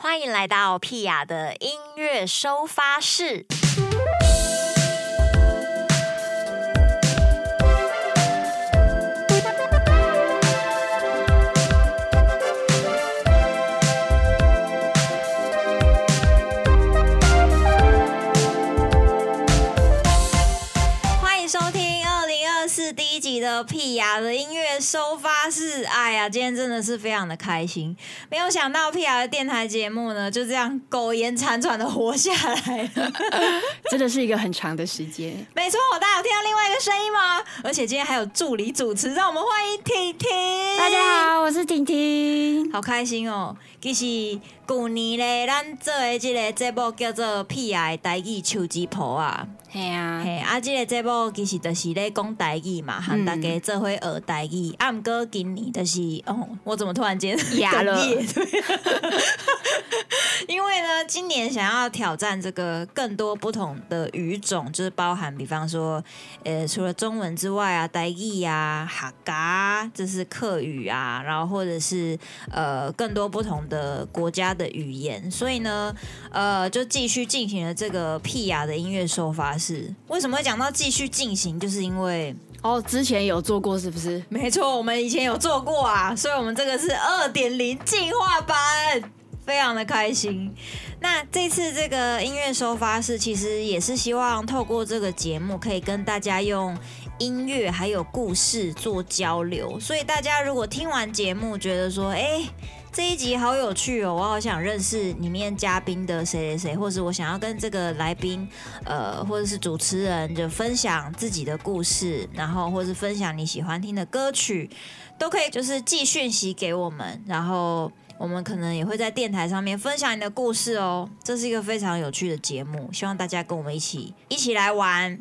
欢迎来到屁雅的音乐收发室。第一集的屁雅的音乐收发室。哎呀，今天真的是非常的开心，没有想到屁雅的电台节目呢，就这样苟延残喘的活下来了。真的是一个很长的时间。没错，大家有听到另外一个声音吗？而且今天还有助理主持，让我们欢迎婷婷。大家好，我是婷婷。好开心哦！其实去年咧，咱做诶这个节目叫做《屁雅的台语手机婆》啊。嘿啊，嘿，啊，即、个节目其实就是咧讲台语嘛，和大家做伙学台语。啊，毋过今年就是，哦，我怎么突然间哑了 因为呢，今年想要挑战这个更多不同的语种，就是包含，比方说，呃，除了中文之外啊，台语啊、哈嘎，这是客语啊，然后或者是呃更多不同的国家的语言，所以呢，呃，就继续进行了这个屁雅的音乐收发室。为什么会讲到继续进行？就是因为哦，之前有做过是不是？没错，我们以前有做过啊，所以我们这个是二点零进化版，非常的开心。那这次这个音乐收发室，其实也是希望透过这个节目，可以跟大家用音乐还有故事做交流。所以大家如果听完节目，觉得说，哎、这一集好有趣哦，我好想认识里面嘉宾的谁谁谁，或是我想要跟这个来宾，呃，或者是主持人就分享自己的故事，然后或是分享你喜欢听的歌曲，都可以就是寄讯息给我们，然后我们可能也会在电台上面分享你的故事哦。这是一个非常有趣的节目，希望大家跟我们一起一起来玩。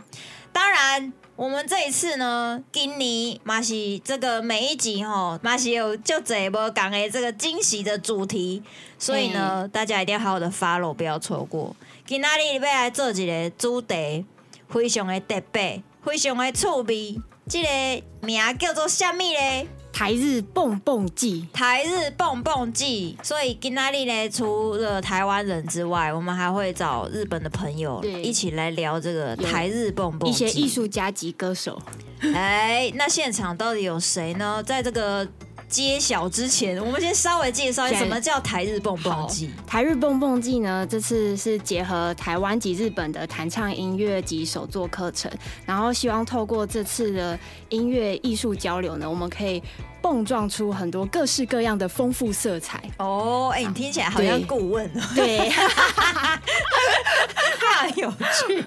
当然，我们这一次呢，今年马西这个每一集吼，马西有就这波讲的这个惊喜的主题，所以呢，大家一定要好好的 follow，不要错过。今仔日要来做一个主题，非常的特别，非常的趣味。这个名叫做什么呢？台日蹦蹦季，台日蹦蹦季，所以今仔日呢，除了台湾人之外，我们还会找日本的朋友一起来聊这个台日蹦蹦。一些艺术家及歌手。哎，那现场到底有谁呢？在这个揭晓之前，我们先稍微介绍一下什么叫台日蹦蹦季。台日蹦蹦季呢，这次是结合台湾及日本的弹唱音乐及手作课程，然后希望透过这次的音乐艺术交流呢，我们可以蹦撞出很多各式各样的丰富色彩。哦，哎，你听起来好像对顾问哦，对，太有趣，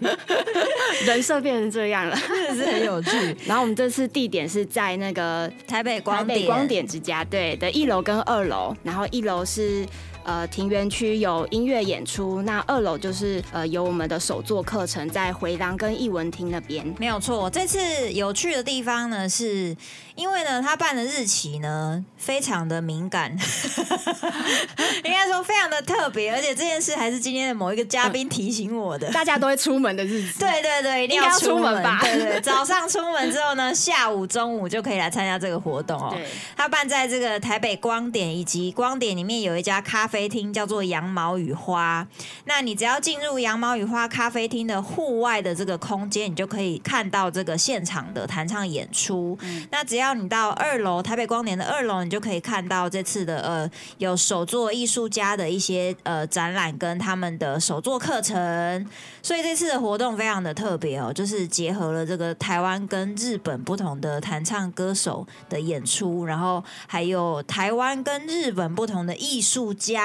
人设变成这样了。真的是很有趣。然后我们这次地点是在那个台北光点，北光点之家对的一楼跟二楼，然后一楼是呃庭园区有音乐演出，那二楼就是呃有我们的手作课程在回廊跟艺文厅那边。没有错，这次有趣的地方呢，是因为呢，他办的日期呢非常的敏感，应该说非常的特别，而且这件事还是今天的某一个嘉宾提醒我的。大家都会出门的日子，对对对，一定要出出门吧 对对，早上出门之后呢，下午、中午就可以来参加这个活动哦。对它办在这个台北光点，以及光点里面有一家咖啡厅，叫做羊毛与花。那你只要进入羊毛与花咖啡厅的户外的这个空间，你就可以看到这个现场的弹唱演出。那只要你到二楼台北光年的二楼，你就可以看到这次的呃有手作艺术家的一些呃展览跟他们的手作课程。所以这次的活动非常的特别哦，就是结合了这个台湾跟日本不同的弹唱歌手的演出，然后还有台湾跟日本不同的艺术家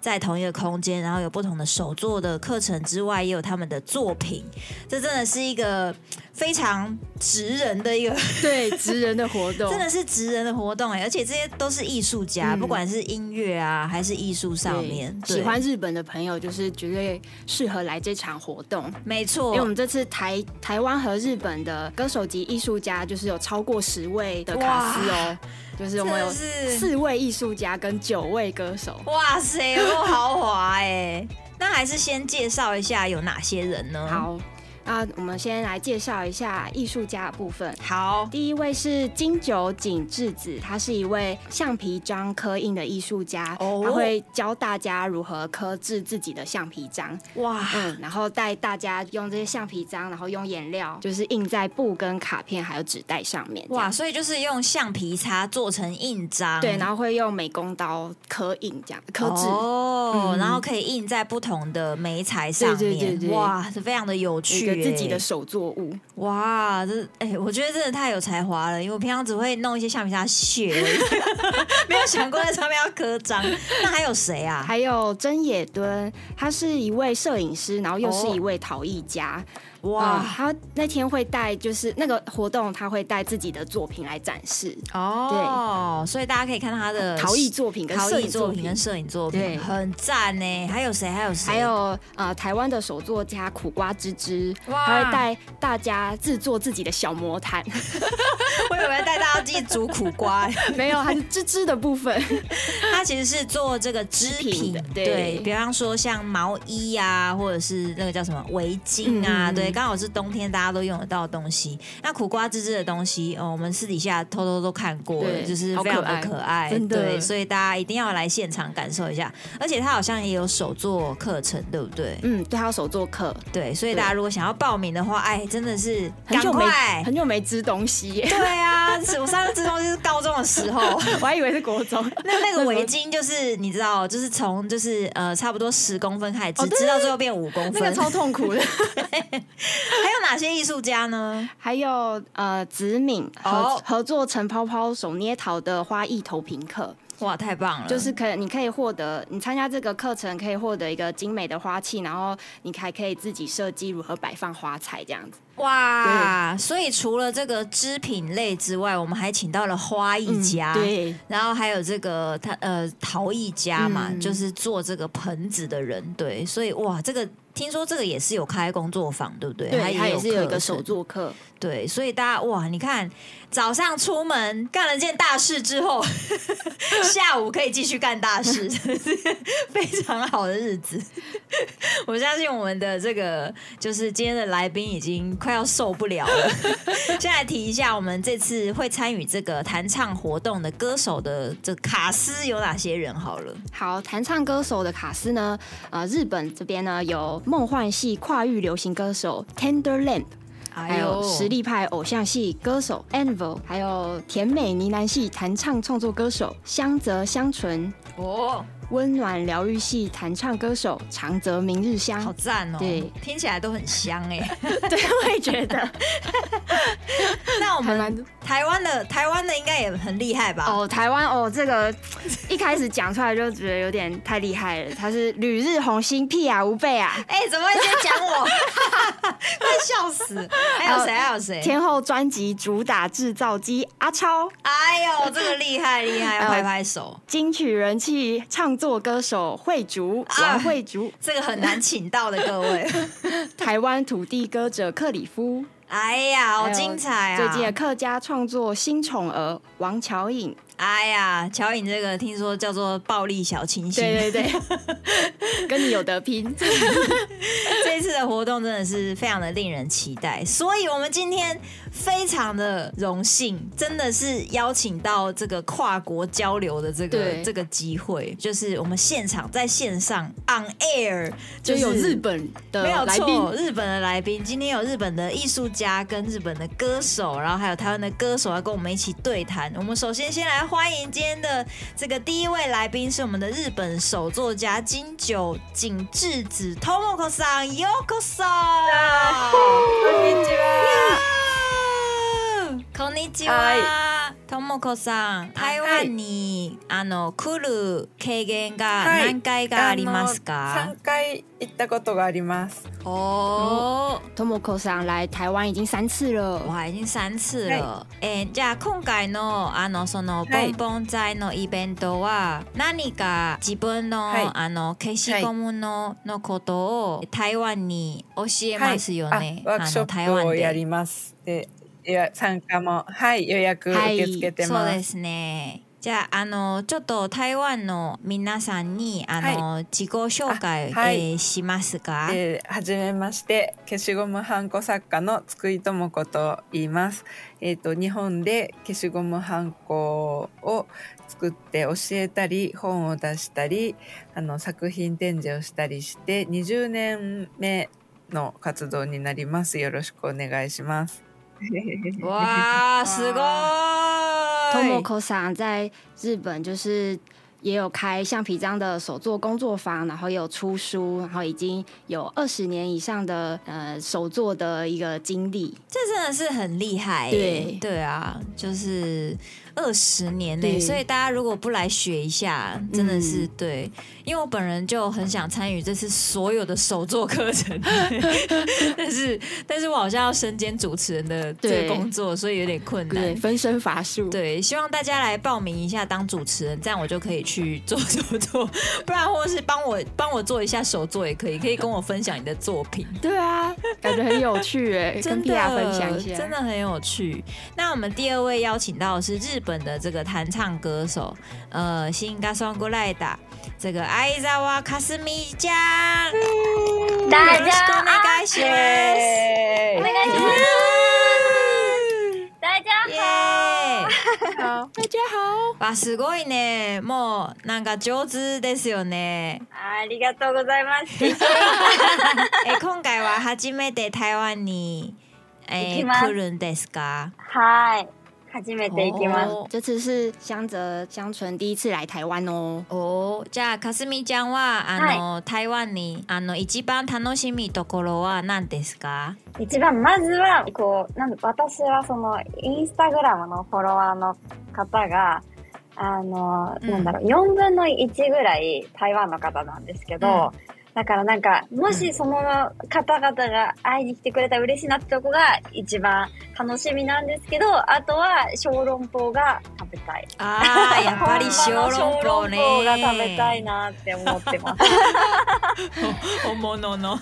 在同一个空间，然后有不同的手作的课程之外，也有他们的作品。这真的是一个非常职人的一个，对，职人的活动，真的是职人的活动哎，而且这些都是艺术家，嗯不管是音乐啊还是艺术上面，喜欢日本的朋友就是绝对适合来这场活动。没错，因为我们这次台台湾和日本的歌手级艺术家，就是有超过十位的卡司哦，就是我们有四位艺术家跟九位歌手。哇塞，有够豪华哎！那还是先介绍一下有哪些人呢？，好，那我们先来介绍一下艺术家的部分。好，第一位是金久井智子，他是一位橡皮章刻印的艺术家，哦。他会教大家如何刻制自己的橡皮章，哇，嗯，然后带大家用这些橡皮章，然后用颜料就是印在布跟卡片还有纸袋上面，哇，所以就是用橡皮擦做成印章，对，然后会用美工刀刻印这样刻制。哦，嗯。然后可以印在不同的媒材上面，对对对对。哇，是非常的有趣自己的手作物，哇，这哎、我觉得真的太有才华了，因为我平常只会弄一些橡皮擦屑而已，没有想过在上面要刻章。那还有谁啊？还有真野敦，他是一位摄影师，然后又是哦一位陶艺家。哇嗯，他那天会带，就是那个活动，他会带自己的作品来展示，哦，对所以大家可以看到他的陶艺作品跟陶艺作品跟。摄影作品，对很赞呢。还有谁？还有谁？还有呃，台湾的手作家苦瓜芝芝，哇他会带大家制作自己的小魔毯，我以为带大家自己煮苦瓜，没有，还是芝芝的部分。他其实是做这个织织品对对比方说像毛衣啊，或者是那个叫什么围巾啊，嗯对，刚好是冬天大家都用得到的东西。那苦瓜芝芝的东西，哦，我们私底下偷偷都看过了，就是非常的好可可爱，真的对，所以大家一定要来现场感受一下。而且他好像也有手作课程，对不对？嗯，对，还有手作课，对，所以大家如果想要报名的话，哎，真的是赶很久没快。很久没织东西耶，对啊，我上次织东西是高中的时候，我还以为是国中。那那个围巾就是你知道，就是从就是呃差不多十公分开始织到最后变五公分。那个超痛苦的。还有哪些艺术家呢？还有呃，子敏合、哦合作陈泡泡手捏陶的花艺投屏课，哇，太棒了！就是可你可以获得你参加这个课程可以获得一个精美的花器，然后你还可以自己设计如何摆放花材这样子。哇，所以除了这个织品类之外，我们还请到了花艺家。嗯对，然后还有这个他呃陶艺家嘛，嗯就是做这个盆子的人，对，所以哇，这个听说这个也是有开工作坊，对不对？对，它也是有一个手作课，对，所以大家哇，你看早上出门干了件大事之后，下午可以继续干大事，非常好的日子。我相信我们的这个就是今天的来宾已经快要受不了了。先来提一下，我们这次会参与这个弹唱活动的歌手的这卡司有哪些人？好了，好，弹唱歌手的卡斯呢？呃，日本这边呢有梦幻系跨域流行歌手 Tender Lamp，还有实力派偶像系歌手 Anvil，还有甜美呢喃系弹唱创作歌手香泽香纯，哦，温暖疗愈系弹唱歌手长泽明日香。好赞哦！对，听起来都很香哎。对，我也觉得 那我们台湾的台湾的应该也很厉害吧？哦，台湾哦，这个一开始讲出来就觉得有点太厉害了。他是旅日红星屁啊无贝啊，哎、怎么会先讲我？快笑死！还有谁？还有谁？天后专辑主打制造机阿超，哎呦，这个厉害厉害，要拍拍手。金曲人气唱作歌手慧竹啊王慧竹，这个很难请到的各位。台湾土地歌者克里夫，哎呀，好精彩啊！最近的客家创作新宠儿王乔颖，哎呀，乔颖这个听说叫做暴力小清新。对对对，跟你有得拼。这一次的活动真的是非常的令人期待，所以我们今天非常的荣幸，真的是邀请到这个跨国交流的这个这个机会，就是我们现场在线上 on air，就是有日本的没有错，，日本的来宾，今天有日本的艺术家跟日本的歌手，然后还有台湾的歌手要跟我们一起对谈。我们首先先来欢迎今天的这个第一位来宾，是我们的日本手作家金久井智子 Tomoko さん，Yoko さん。こんにちは。こんにちは。 ともこさん、台湾にあの来る経験がはい何回がありますか？三回行ったことがあります。哦。Tomoko さん来台湾已经三次了。哇，已经三次了。えーじゃあ今回のあのそのボはいンボン祭のイベントは何か自分の、はいあの消しゴムののことを台湾に教えますよね。あワークショあの台ップ湾で。をやります。で、参加もはい予約受け付けてそうます。ですね。じゃああのちょっと台湾の皆さんにあの、自己紹介、あはいえーしますか。えーはじめまして消しゴムはんこ作家の津久井智子と言います。えっ、と日本で消しゴムはんこを作って教えたり本を出したりあの作品展示をしたりして20年目の活動になります。よろしくお願いします。哇，すごい！ Tomoko 桑在日本就是也有开橡皮章的手作工作坊，然后也有出书，然后已经有二十年以上的呃手作的一个经历。这真的是很厉害耶。对对啊，就是 二十年呢，对所以大家如果不来学一下，真的是对。因为我本人就很想参与这次所有的手作课程，但是但是我好像要身兼主持人的这个工作，所以有点困难对，。分身乏术。对，希望大家来报名一下当主持人，这样我就可以去做手作，不然或是帮我帮我做一下手作也可以，可以跟我分享你的作品。对啊，感觉很有趣哎，跟真皮亚分享一下。真的很有趣。那我们第二位邀请到的是日本的这个弹唱歌手，呃，新嘎双过来的这个愛沢かすみちゃん。大よろしくお願いします。耶お願いします。大家耶！好大家好，わすごいね。もうなんか上手ですよね。ありがとうございます。え今回は初めて台湾に、え行きます来るんですか？はい。初めて行きます。お这次是香泽香纯第一次来台湾哦。おじゃあかすみちゃんはあの、台湾にあの一番楽しみところは何ですか？一番、まずは、こう、なんだ私はその、インスタグラムのフォロワーの方が、あの、うんなんだろう、4分の1ぐらい台湾の方なんですけど、だからなんか、もしその方々が会いに来てくれたら嬉しいなってとこが一番楽しみなんですけど、あとは小籠包が食べたい。ああ、やっぱり小籠包ね。小籠包が食べたいなって思ってます。本物の。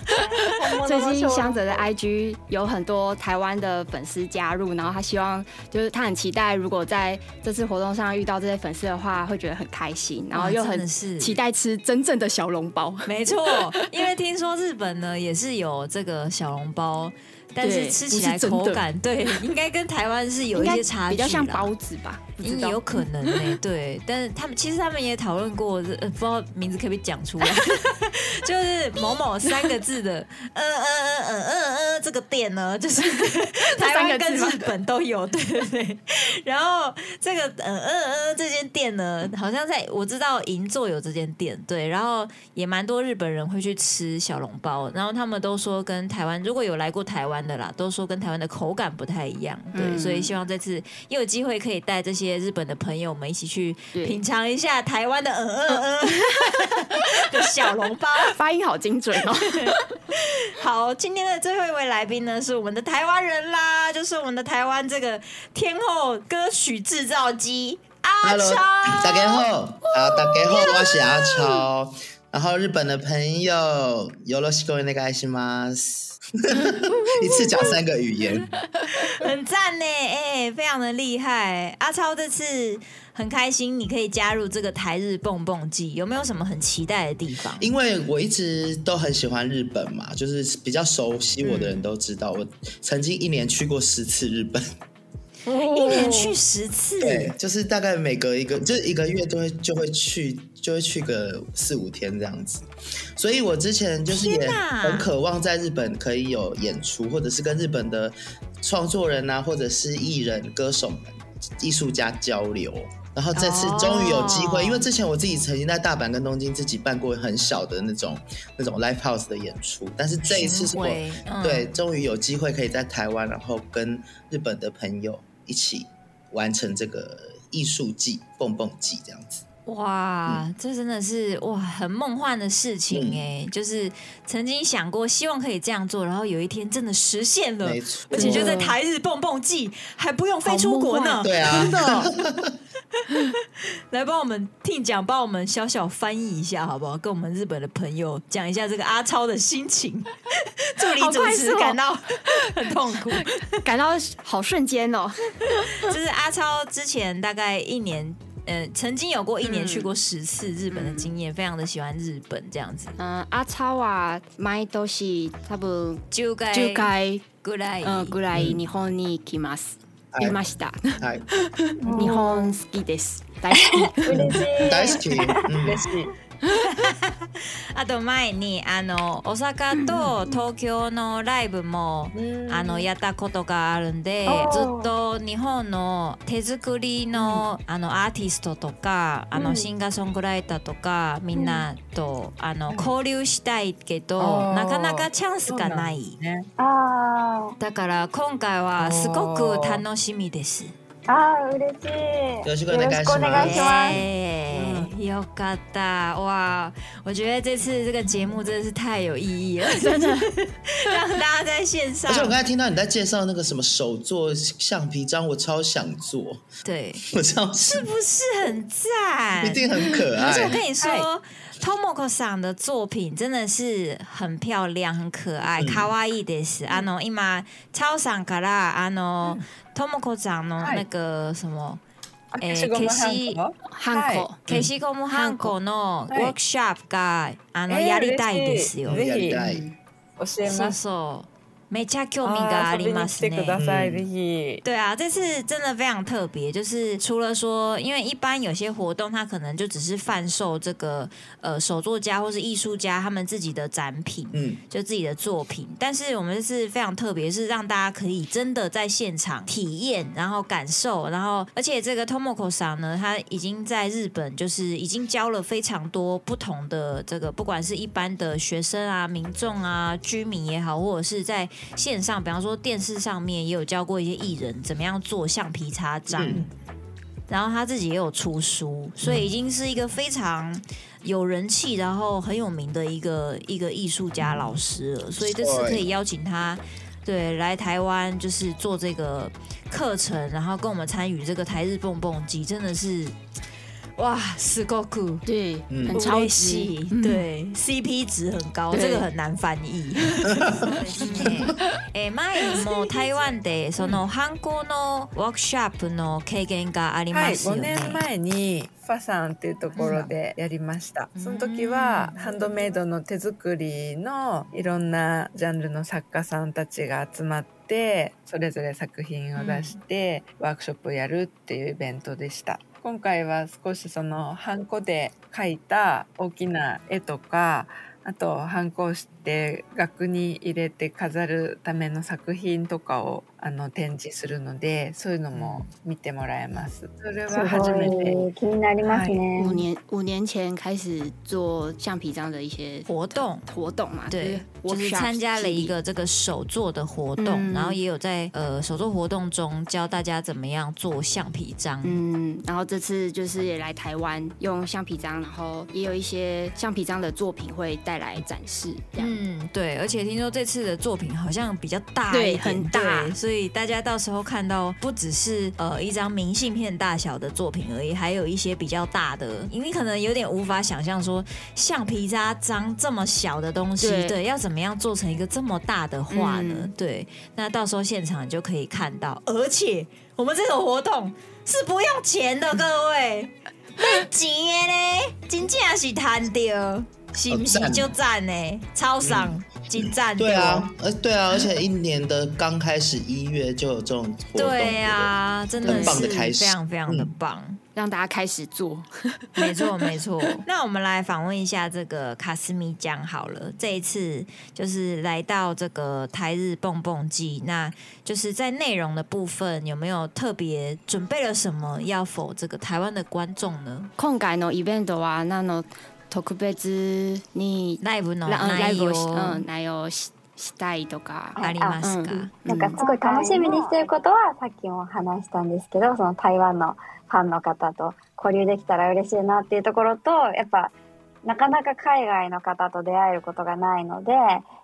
最近香香泽的 IG 有很多台湾的粉丝加入，然后他希望就是他很期待，如果在这次活动上遇到这些粉丝的话，会觉得很开心，然后又很期待吃真正的小笼包。没错，因为听说日本呢也是有这个小笼包，但是吃起来口感对，应该跟台湾是有一些差距，比较像包子吧，也有可能呢、对，但是他们其实他们也讨论过，呃，不知道名字可不可以讲出来，就是某某三个字的，呃呃呃呃呃呃，这个店呢，就是 台湾跟日本都有，对对对。然后这个呃呃呃这间店呢，好像在我知道银座有这间店，对，然后也蛮多日本人会去吃小笼包，然后他们都说跟台湾如果有来过台湾的啦，都说跟台湾的口感不太一样，对，嗯所以希望这次又有机会可以带这些日本的朋友们一起去品尝一下台湾的呃呃呃 的小笼包。发音好精准哦。好，今天的最后一位来宾呢，是我们的台湾人啦，就是我们的台湾这个天后歌曲制造机阿 Hello，超。大家好，啊，大家好，我是阿超。然后日本的朋友，よろしくお願いします。一次讲三个语言，很赞呢，哎、非常的厉害。阿超这次很开心，你可以加入这个台日蹦蹦季，有没有什么很期待的地方？因为我一直都很喜欢日本嘛，就是比较熟悉我的人都知道，我曾经一年去过十次日本。 一年去十次，对，就是大概每隔一个，就是一个月都会就会去，就会去个四五天这样子。所以我之前就是也很渴望在日本可以有演出，或者是跟日本的创作人啊，或者是艺人、歌手们、艺术家交流。然后这次终于有机会，哦。因为之前我自己曾经在大阪跟东京自己办过很小的那种那种 live house 的演出，但是这一次是我、嗯。对终于有机会可以在台湾，然后跟日本的朋友一起完成这个艺术季蹦蹦季这样子。哇，这真的是哇很梦幻的事情嗯哎、就是曾经想过，希望可以这样做，然后有一天真的实现了没，错，而且就在台日蹦蹦季，还不用飞出国呢。对啊真的。来帮我们听讲，帮我们小小翻译一下好不好？跟我们日本的朋友讲一下这个阿超的心情。助理主持感到很痛苦。感到好瞬间哦。就是阿超之前大概一年呃曾经有过一年去过十次日本的经验，非常的喜欢日本这样子。嗯、阿超は毎年多分就该10回ぐらい。うんぐらい日本に来ます。はいいました。はい。日本好きです。大好き。嬉しい。大好き。うん嬉しい。あと前にあの大阪と東京のライブもあのやったことがあるんでずっと日本の手作りの,、あのアーティストとかあうん。のシンガーソングライターとかみんなとあの交流したいけど、なかなかチャンスがない。ね。あだから今回はすごく楽しみです。あ、ああ、嬉しい。よろしくお願いしますよろしくお願いします。耶有嘎达哇！我觉得这次这个节目真的是太有意义了，真的让大家在线上而且我刚才听到你在介绍那个什么手做橡皮章，我超想做，对，我超是不是很赞？一定很可爱。而且我跟你说，Tomoko さん的作品真的是很漂亮、很可爱，嗯可愛いです。あの今超さんからあの Tomoko さんの那个什么。 えー、消しハンコ、消しゴムハンコのワークショップが、あの、えー、やりたいですよ。ぜひ教えます。そうそう。ゃ興味があります遊びに来てくだね。さい、うんぜひ。对啊，这次真的非常特别，就是除了说，因为一般有些活动它可能就只是贩售这个呃手作家或是艺术家他们自己的展品，嗯，就自己的作品。但是我们这次非常特别，是让大家可以真的在现场体验，然后感受，然后而且这个 Tomoko 桑呢，他已经在日本就是已经教了非常多不同的这个，不管是一般的学生啊、民众啊、居民也好，或者是在 线上，比方说电视上面也有教过一些艺人怎么样做橡皮擦章。嗯然后他自己也有出书，所以已经是一个非常有人气，然后很有名的一个一个艺术家老师了。所以这次可以邀请他，对，来台湾就是做这个课程，然后跟我们参与这个台日蹦蹦机，真的是哇，すごく。对，嗯很超值。嬉对，CP 值很高，对这个很难翻译。え前にも台湾でその犯行のワークショップの経験がありはい、5ますよね？年前にファさんっていうところでやりました。その時はハンドメイドの手作りのいろんなジャンルの作家さんたちが集まってそれぞれ作品を出してワークショップをやるっていうイベントでした。今回は少しそのハンコで描いた大きな絵とかあとハンコをして額に入れて飾るための作品とかをあの展示するのでそういうのも見てもらえます。それすは初めてごい気になりますね。五年五年前开始做橡皮章的一些活动。活动嘛，对，就是 workshop 参加了一系列个这个手作的活动，嗯然后也有在呃手作活动中教大家怎么样做橡皮章。嗯，然后这次就是也来台湾用橡皮章，然后也有一些橡皮章的作品会带来展示，这样。嗯，对，而且听说这次的作品好像比较大对一点很大对所以 大家到时候看到不只是呃一张明信片大小的作品而已，还有一些比较大的，因为可能有点无法想象说橡皮擦章这么小的东西，对对，要怎么样做成一个这么大的画呢？嗯对，那到时候现场就可以看到，而且我们这个活动是不用钱的，各位，没钱的呢，真正是赚到，是不是就赞呢？超赏，真赞对啊，呃，对啊，而且一年的刚开始一月就有这种活动，对啊，真的很棒是的开始非常非常的嗯棒。让大家开始做。没错，没错。那我们来访问一下这个卡斯米酱好了。这一次就是来到这个台日蹦蹦季，那就是在内容的部分有没有特别准备了什么要否这个台湾的观众呢？今回のイベントはなの 特別にライブの内イブをうん内容をししたいとか。ありますか？うんなんかすごい楽しみにしてることはさっきも話したんですけどその台湾のファンの方と交流できたら嬉しいなっていうところとやっぱなかなか海外の方と出会えることがないので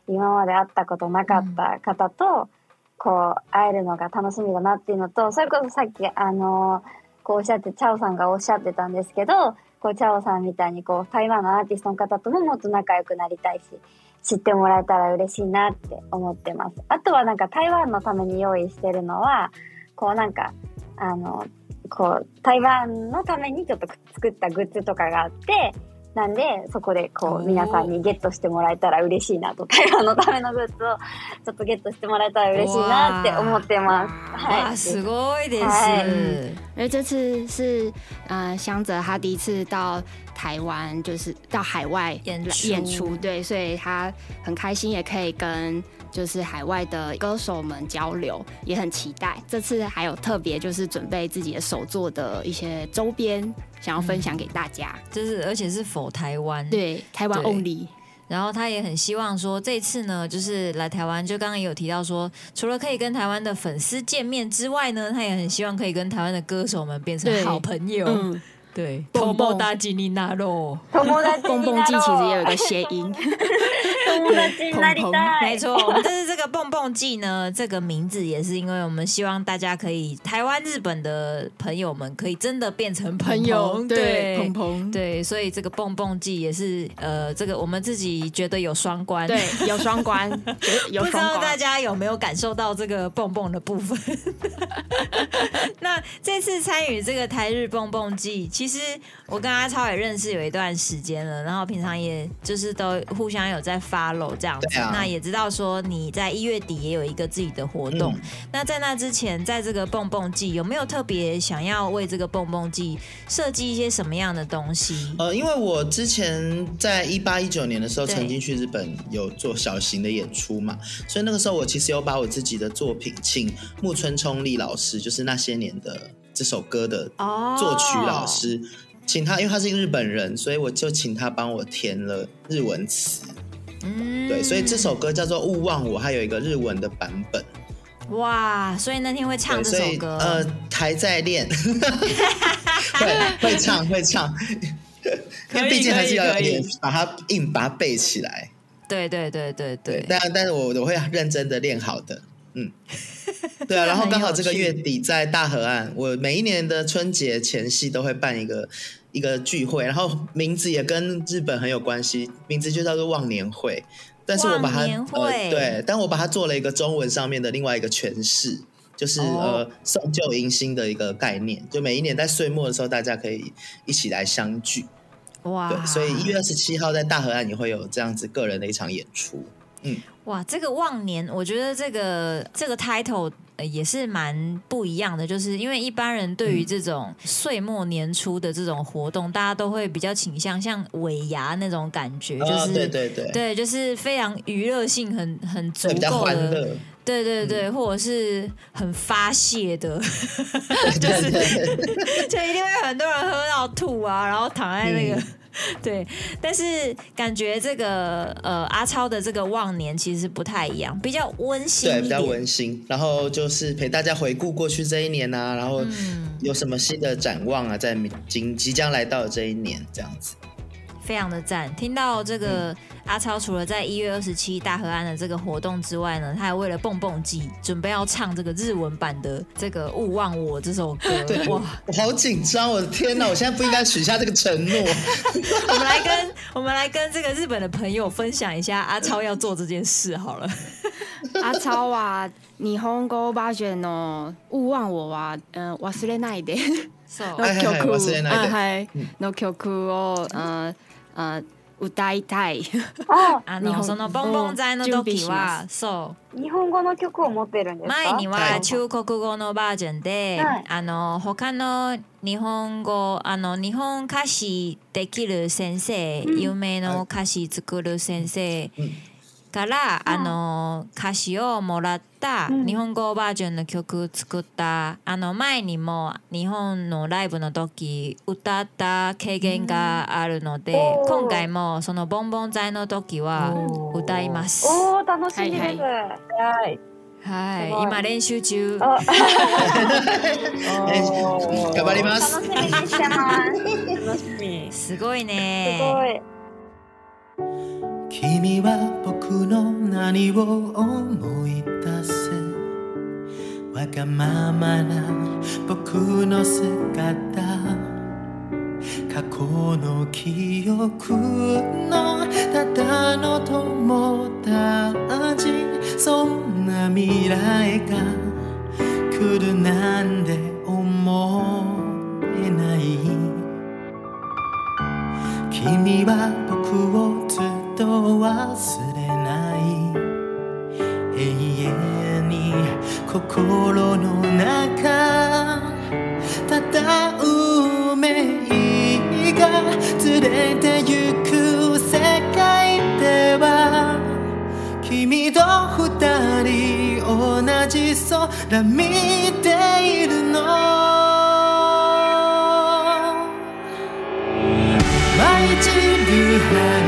今まで会ったことなかった方とこう会えるのが楽しみだなっていうのとそれこそさっきあのこうおっしゃってチャオさんがおっしゃってたんですけどこうチャオさんみたいにこう台湾のアーティストの方とももっと仲良くなりたいし知ってもらえたら嬉しいなって思ってます。あとはなんか台湾のために用意してるのは、こうなんか、あの、こう、台湾のためにちょっと作ったグッズとかがあって、なんで、そこでこう、皆さんにゲットしてもらえたら嬉しいなと、台湾のためのグッズをちょっとゲットしてもらえたら嬉しいなって思ってます。哇，はい。すごいです。はい因为这次是呃香泽他第一次到台湾，就是到海外演出演出，对，所以他很开心，也可以跟就是海外的歌手们交流，也很期待。这次还有特别就是准备自己的手做的一些周边，想要分享给大家。就是而且是否台湾，对，台湾 only。然后他也很希望说，这次呢，就是来台湾，就刚刚也有提到说，除了可以跟台湾的粉丝见面之外呢，他也很希望可以跟台湾的歌手们变成好朋友。嗯，对，蹦蹦头大吉尼纳肉，友達蹦蹦になろう季其实也有一个谐音，友達になりたい。没错，我们这是这个蹦蹦季呢，这个名字也是因为我们希望大家可以台湾、日本的朋友们可以真的变成朋友对对鹏鹏，对，所以这个蹦蹦季也是呃，这个我们自己觉得有双关，对，有双关，有不知双道大关。家有没有感受到这个蹦蹦的部分？那这次参与这个台日蹦蹦季， 其实我跟阿超也认识有一段时间了，然后平常也就是都互相有在 follow 这样子，啊那也知道说你在一月底也有一个自己的活动。嗯那在那之前，在这个蹦蹦季有没有特别想要为这个蹦蹦季设计一些什么样的东西？呃，因为我之前在一八一九年的时候，曾经去日本有做小型的演出嘛，所以那个时候我其实有把我自己的作品请木村冲利老师，就是那些年的这首歌的哦。作曲老师，请他，因为他是一个日本人，所以我就请他帮我填了日文词。嗯。对，所以这首歌叫做《勿忘我》，还有一个日文的版本。哇，所以那天会唱这首歌，呃还在练，会会唱会唱，因为毕竟还是要有点把它硬把它背起来。对对对对对，但但是我我会认真的练好的，嗯，对啊，然后刚好这个月底在大河岸，我每一年的春节前夕都会办一个一个聚会，然后名字也跟日本很有关系，名字就叫做忘年会，但是我把它对，但我把它做了一个中文上面的另外一个诠释。就是、哦呃送旧迎新的一个概念，就每一年在岁末的时候，大家可以一起来相聚。哇，对，所以一月二十七号在大河岸也会有这样子个人的一场演出。哇，这个忘年，我觉得这个这个 title 呃也是蛮不一样的，就是因为一般人对于这种岁末年初的这种活动，大家都会比较倾向像尾牙那种感觉，就啊是、对对对，对就是非常娱乐性很很足够的，对对对，或者是很发泄的，对 对 对，就一定会很多人喝到吐啊，然后躺在那个。嗯 对，但是感觉这个呃阿超的这个忘年其实不太一样，比较温馨对，比较温馨。然后就是陪大家回顾过去这一年啊，然后嗯有什么新的展望啊，在今即将来到的这一年，这样子。非常的赞。听到这嗯个阿超除了在一月二十七大河岸的这个活动之外呢，他还为了蹦蹦季准备要唱这个日文版的这个《勿忘我》这首歌。对，哇我，我好紧张，我的天哪！我现在不应该许下这个承诺。我们来跟我们来跟这个日本的朋友分享一下阿超要做这件事好了。阿超は日本語バージョンの「勿忘我」は、うん、忘れないで So，のはいはいはい曲忘れないであはいの曲を、うん うん歌いたい。あ、あの日本そのボンボン剤の時はまそう。日本語の曲を持ってるんですか？前にははい。中国語のバージョンで、はい。あの他の日本語あの日本歌詞できる先生、うん。有名の歌詞作る先生から、あの歌詞をもらったうん日本語バージョンの曲作ったあの前にも日本のライブの時歌った経験があるので、今回もそのボンボン剤の時は歌います。おー、楽しみです。ははい。はい、すごい今練習中。あ 頑張ります楽しみにしてます。楽しみ。すごいすね。ごい。君は僕の何を思い出せ？わがままな僕の姿。過去の記憶のただの友達。そんな未来が。来るなんて思えない。君は僕を忘れない。永遠に心の中ただ運命が連れてゆく世界では君と二人同じ空見ているの。毎日リハ